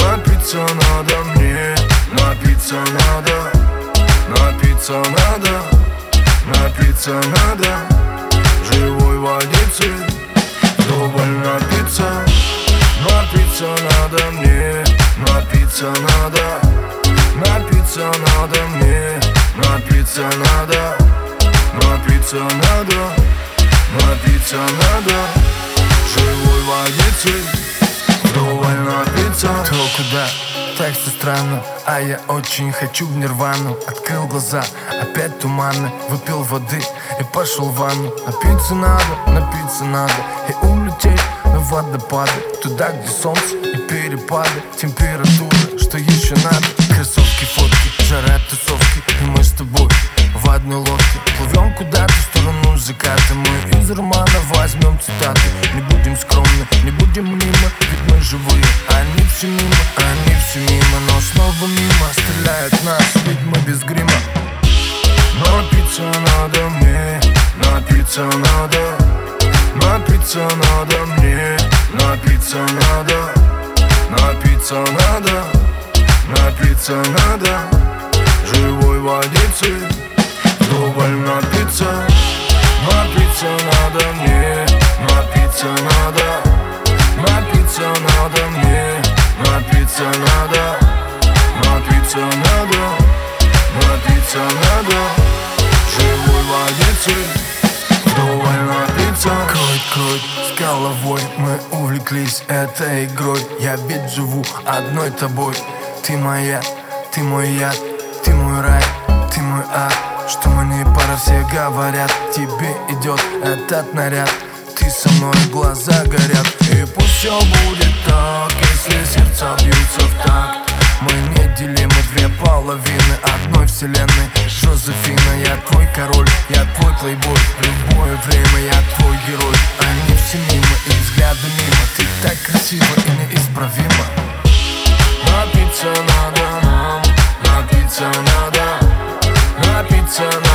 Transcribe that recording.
Напиться надо мне, напиться надо. Напиться надо напиться надо Живой водицы, вдоволь напиться. Напиться надо мне, напиться надо. Напиться надо мне, напиться надо. Напиться надо, напиться надо. Живой водицы, вдоволь напиться. То куда? Так все странно А я очень хочу в нирвану. Открыл глаза, опять туманы Выпил воды и пошел в ванну. Напиться надо, напиться надо И улететь на водопады Туда, где солнце и перепады Температуры, из романа возьмем цитаты. Не будем скромны, не будем мимо Ведь мы живые, они все мимо Они все мимо, но снова мимо Стреляют нас, ведь мы без грима. Напиться надо мне, напиться надо. Напиться надо мне, напиться надо. Напиться надо, напиться надо. Живой водицы, вдоволь напиться. Напиться надо мне, напиться надо Напиться надо мне, напиться надо Напиться надо, напиться надо. Живой водицы, вдоволь напиться. Крой, крой, с головой мы увлеклись этой игрой. Я ведь живу одной тобой. Ты моя, ты мой яд, ты мой рай, ты мой ад Что мы не пара, все говорят Тебе идет этот наряд. Ты со мной, глаза горят И пусть все будет так, если сердца бьются в такт. Мы неделимы две половины одной вселенной. Жозефина, я твой король, я твой плейбой. В любое время я твой герой. Они все мимо и взгляды мимо. Ты так красива и неисправима Напиться надо нам, напиться надо Напиться